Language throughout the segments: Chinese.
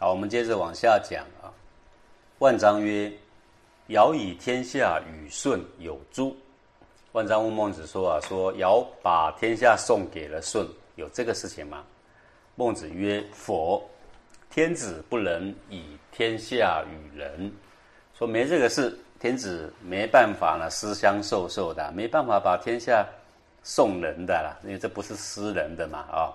好，我们接着往下讲啊。万章曰：“尧以天下与舜有诸？”万章问孟子说啊：“说尧把天下送给了舜，有这个事情吗？”孟子曰：“否。天子不能以天下与人。”说没这个事，天子没办法呢，私相授受的，没办法把天下送人的啦，因为这不是私人的嘛啊。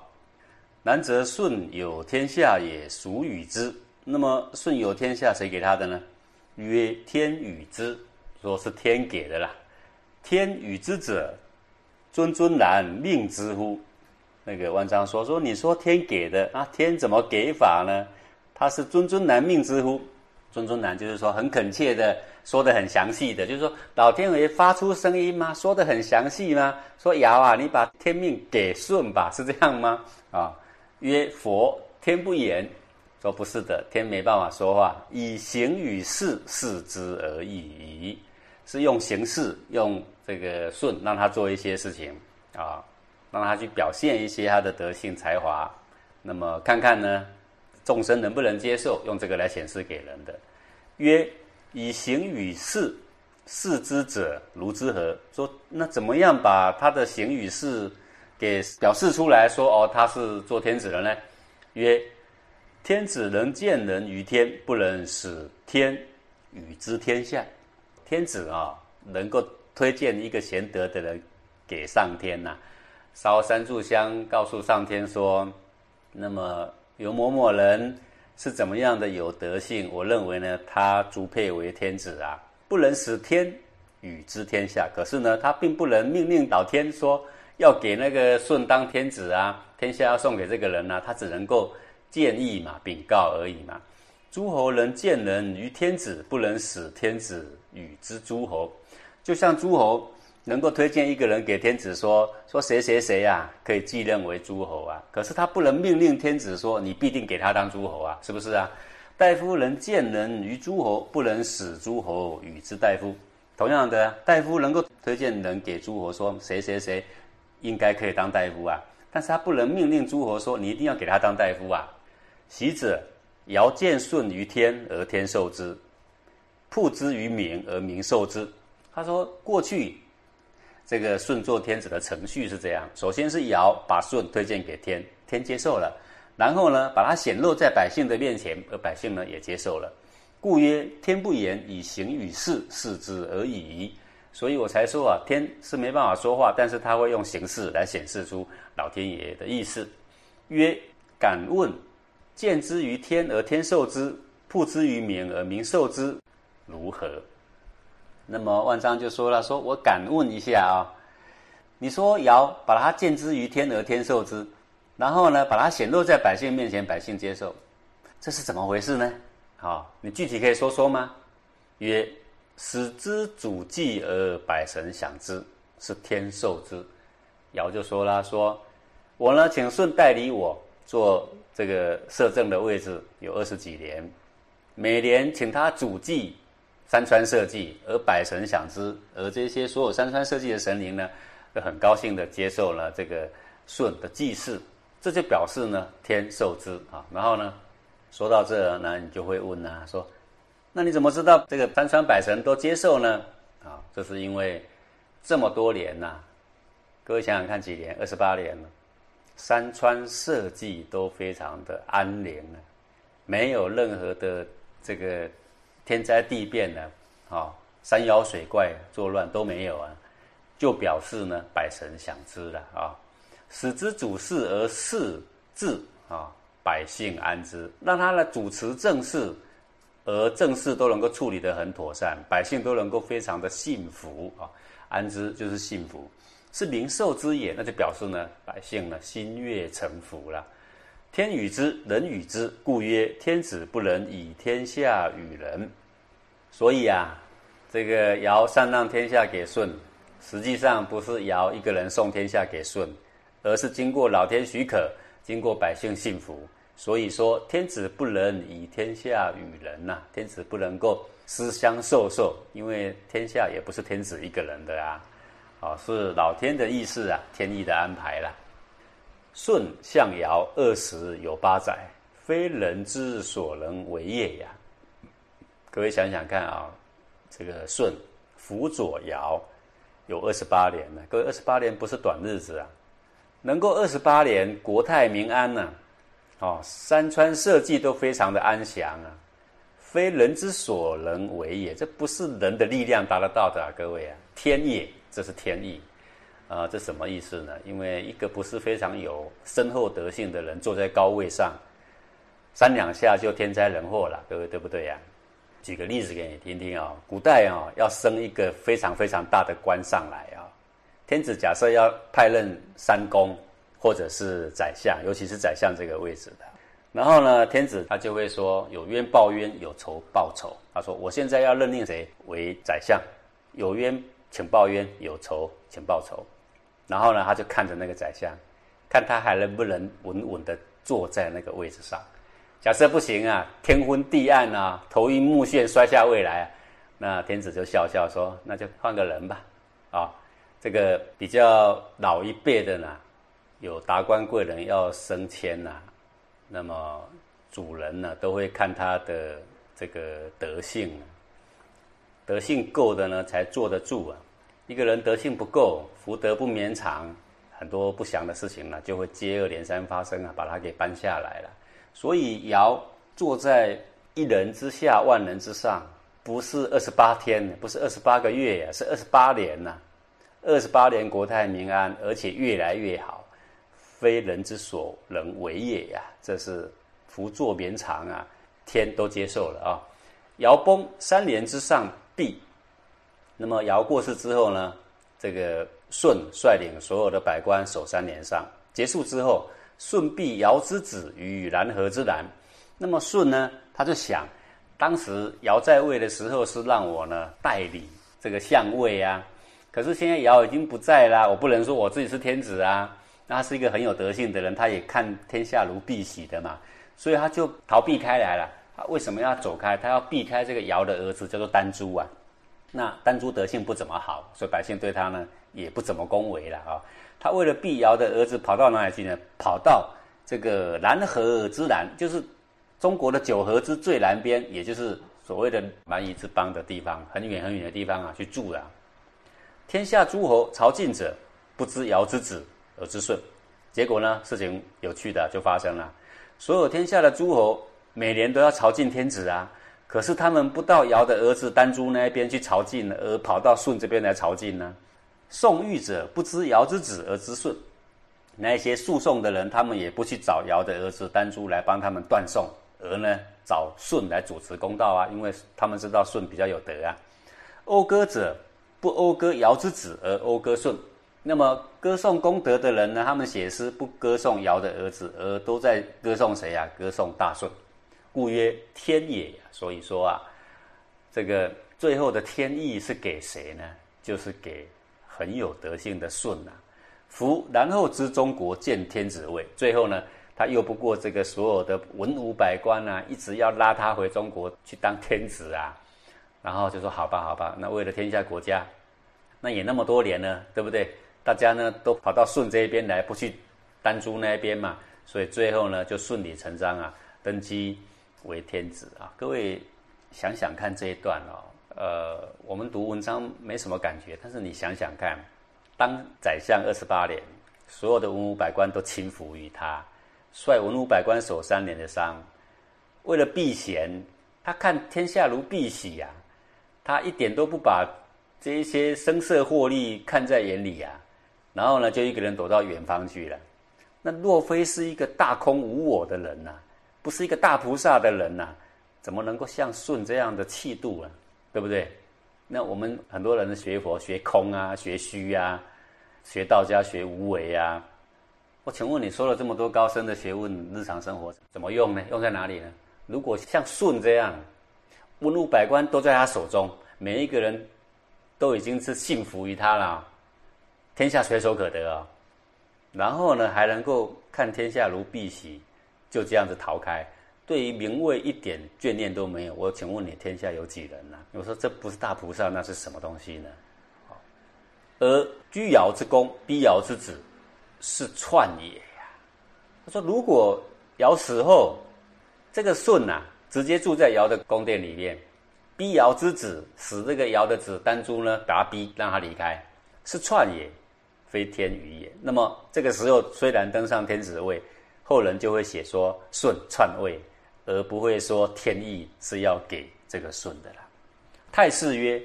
南则舜有天下也，孰与之？那么舜有天下，谁给他的呢？曰天与之，说是天给的啦。天与之者，尊尊然命之乎？那个万章说说，你说天给的啊？天怎么给法呢？他是尊尊然命之乎？尊尊然就是说很恳切的，说的很详细的，就是说老天爷发出声音吗？说的很详细吗？说尧啊，你把天命给舜吧，是这样吗？啊？曰佛天不言，说不是的，天没办法说话，以形与事事之而已，是用形式，用这个顺让他做一些事情啊，让他去表现一些他的德性才华，那么看看呢，众生能不能接受，用这个来显示给人的。曰以形与事事之者如之何？说那怎么样把他的形与事？给表示出来说哦，他是做天子的呢。曰：天子能见人于天，不能使天与之天下。天子啊，能够推荐一个贤德的人给上天呐，烧三炷香，告诉上天说，那么有某某人是怎么样的有德性，我认为呢，他足配为天子啊，不能使天与之天下。可是呢，他并不能命令老天说。要给那个舜当天子啊，天下要送给这个人呢，他只能够建议嘛，禀告而已嘛。诸侯能见人于天子，不能使天子与之诸侯。就像诸侯能够推荐一个人给天子，说说谁谁谁呀，可以继任为诸侯啊。可是他不能命令天子说你必定给他当诸侯啊，是不是啊？大夫能见人于诸侯，不能使诸侯与之大夫。同样的，大夫能够推荐人给诸侯，说谁谁谁。应该可以当大夫啊，但是他不能命令诸侯说你一定要给他当大夫啊。习者尧见舜于天而天受之，曝之于民而民受之。他说过去这个舜做天子的程序是这样：首先是尧把舜推荐给天，天接受了，然后呢把他显露在百姓的面前，而百姓呢也接受了。故曰天不言以行与事，事之而已。所以我才说啊，天是没办法说话，但是他会用形式来显示出老天爷的意思。曰：敢问，见之于天而天受之，曝之于民而民受之，如何？那么万章就说了：说我敢问一下啊，你说尧把它见之于天而天受之，然后呢，把它显露在百姓面前，百姓接受，这是怎么回事呢？好，你具体可以说说吗？曰。使之主祭而百神享之，是天受之。尧就说了：“说我呢，请舜代理我做这个摄政的位置，有二十几年，每年请他主祭山川社稷，而百神享之。而这些所有山川社稷的神灵呢，都很高兴的接受了这个舜的祭祀。这就表示呢，天受之啊。然后呢，说到这，那你就会问啊，说。”那你怎么知道这个山川百神都接受呢？啊，这是因为这么多年呐，各位想想看，几年？二十八年了，山川社稷都非常的安宁了，没有任何的这个天灾地变呢，啊，山妖水怪作乱都没有啊，就表示呢，百神享之了啊，使之主事而事治啊，百姓安之，让他来主持政事。而政事都能够处理得很妥善，百姓都能够非常的幸福啊，安之就是幸福，是民受之也，那就表示呢，百姓呢心悦诚服了。天与之，人与之，故曰天子不能以天下与人。所以啊，这个尧禅让天下给舜，实际上不是尧一个人送天下给舜，而是经过老天许可，经过百姓信服。所以说，天子不能以天下与人呐，天子不能够私相授受，因为天下也不是天子一个人的啊，啊，是老天的意思啊，天意的安排啦。舜、象尧二十有八载，非人之所能为也呀。各位想想看啊，这个舜辅佐尧有二十八年了，各位二十八年不是短日子啊，能够二十八年国泰民安呢，哦，山川社稷都非常的安详啊，非人之所能为也，这不是人的力量达得到的啊，各位啊，天也，这是天意。啊，这什么意思呢？因为一个不是非常有深厚德性的人坐在高位上，三两下就天灾人祸了，各位对不对呀？举个例子给你听听啊，古代啊要升一个非常非常大的官上来啊，天子假设要派任三公或者是宰相，尤其是宰相这个位置的，然后呢，天子他就会说有冤报冤，有仇报仇。他说我现在要任命谁为宰相，有冤请报冤，有仇请报仇。然后呢，他就看着那个宰相，看他还能不能稳稳的坐在那个位置上。假设不行啊，天昏地暗啊，头晕目眩，摔下位来，那天子就笑笑说：“那就换个人吧。”啊，这个比较老一辈的呢，有达官贵人要升迁呐，那么主人呢都会看他的这个德性，德性够的呢才坐得住啊。一个人德性不够，福德不绵长，很多不祥的事情呢就会接二连三发生啊，把他给搬下来了。所以尧坐在一人之下，万人之上，不是二十八天，不是二十八个月呀，是二十八年呐。二十八年国泰民安，而且越来越好，非人之所能为也呀。这是福作绵长啊，天都接受了啊。尧崩三年之上，必。那么尧过世之后呢，这个舜率领所有的百官守三年上结束之后，舜必尧之子于南河之南。那么舜呢，他就想，当时尧在位的时候是让我呢代理这个相位啊，可是现在尧已经不在啦，我不能说我自己是天子啊。那他是一个很有德性的人，他也看天下如敝屣的嘛，所以他就逃避开来了。他为什么要走开？他要避开这个尧的儿子，叫做丹朱啊。那丹朱德性不怎么好，所以百姓对他呢也不怎么恭维了啊。他为了避尧的儿子，跑到哪里去呢？跑到这个南河之南，就是中国的九河之最南边，也就是所谓的蛮夷之邦的地方，很远很远的地方啊，去住了。天下诸侯朝觐者，不知尧之子而之舜。结果呢，事情有趣的就发生了，所有天下的诸侯每年都要朝觐天子啊。可是他们不到尧的儿子丹朱那一边去朝觐，而跑到舜这边来朝觐呢？宋玉者不知尧之子而知舜，那些诉讼的人，他们也不去找尧的儿子丹朱来帮他们断讼，而呢找舜来主持公道啊，因为他们知道舜比较有德啊。讴歌者不讴歌尧之子而讴歌舜，那么歌颂功德的人呢，他们写诗不歌颂尧的儿子，而都在歌颂谁呀？歌颂大舜。故曰天也，所以说啊，这个最后的天意是给谁呢？就是给很有德性的舜呐。夫然后知中国见天子位，最后呢，他又不过这个所有的文武百官啊，一直要拉他回中国去当天子啊。然后就说好吧，好吧，那为了天下国家，那也那么多年了，对不对？大家呢都跑到舜这一边来，不去丹朱那一边嘛，所以最后呢就顺理成章啊，登基。为天子啊！各位想想看这一段哦，呃，我们读文章没什么感觉，但是你想想看，当宰相二十八年，所有的文武百官都亲服于他，率文武百官守三年的丧，为了避嫌，他看天下如敝屣呀，他一点都不把这一些声色获利看在眼里呀，然后呢，就一个人躲到远方去了。那若非是一个大空无我的人呐？不是一个大菩萨的人呐，怎么能够像舜这样的气度啊？对不对？那我们很多人的学佛学空啊，学虚啊，学道家学无为啊。我请问你说了这么多高深的学问，日常生活怎么用呢？用在哪里呢？如果像舜这样，文武百官都在他手中，每一个人都已经是信服于他了，天下随手可得啊。然后呢，还能够看天下如敝屣。就这样子逃开，对于名位一点眷恋都没有。我请问你，天下有几人呢？我说这不是大菩萨，那是什么东西呢？而居尧之功，逼尧之子，是篡也呀。他说，如果尧死后，这个舜呐，直接住在尧的宫殿里面，逼尧之子，使这个尧的子丹朱呢，把他逼让他离开，是篡也，非天语也。那么这个时候虽然登上天子位，后人就会写说舜篡位，而不会说天意是要给这个舜的啦。太师曰：“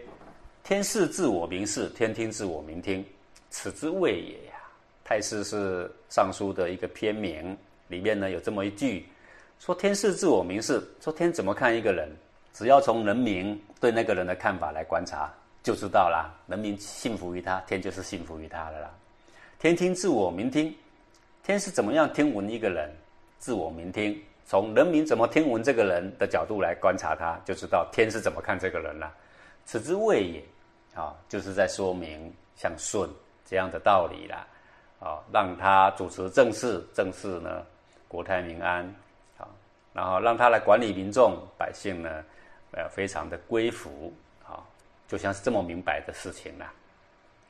天视自我明视，天听自我明听，此之谓也呀。”太师是《尚书》的一个篇名，里面呢有这么一句，说天视自我明视，说天怎么看一个人，只要从人民对那个人的看法来观察，就知道啦。人民信服于他，天就是信服于他的啦。天听自我明听，天是怎么样听闻一个人，自我明听，从人民怎么听闻这个人的角度来观察他，就知道天是怎么看这个人了。此之谓也，啊，就是在说明像舜这样的道理啦。啊，让他主持政事，政事呢，国泰民安，啊，然后让他来管理民众百姓呢，呃，非常的归服，就像是这么明白的事情啦。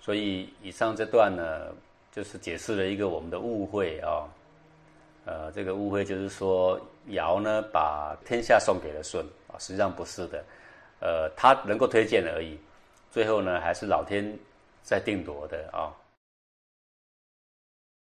所以以上这段呢，就是解释了一个我们的误会啊，呃，这个误会就是说尧呢把天下送给了舜啊，实际上不是的，呃，他能够推荐而已，最后呢还是老天在定夺的啊。